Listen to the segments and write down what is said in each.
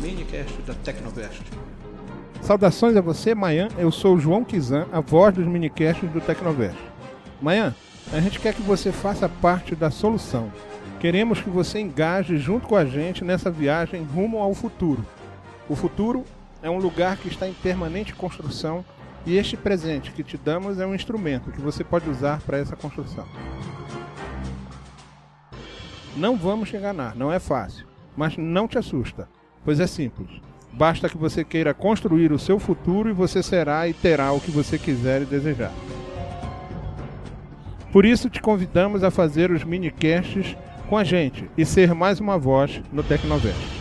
minicast da Tecnovest. Saudações a você, Manhã. Eu sou o João Kizan, a voz dos minicasts do Tecnovest. Manhã, a gente quer que você faça parte da solução. Queremos que você engaje junto com a gente nessa viagem rumo ao futuro. O futuro é um lugar que está em permanente construção e este presente que te damos é um instrumento que você pode usar para essa construção. Não vamos te enganar, não é fácil, mas não te assusta, pois é simples. Basta que você queira construir o seu futuro e você será e terá o que você quiser e desejar. Por isso te convidamos a fazer os minicasts com a gente e ser mais uma voz no Tecnovest.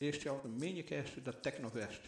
Este é o minicast da Tecnovest.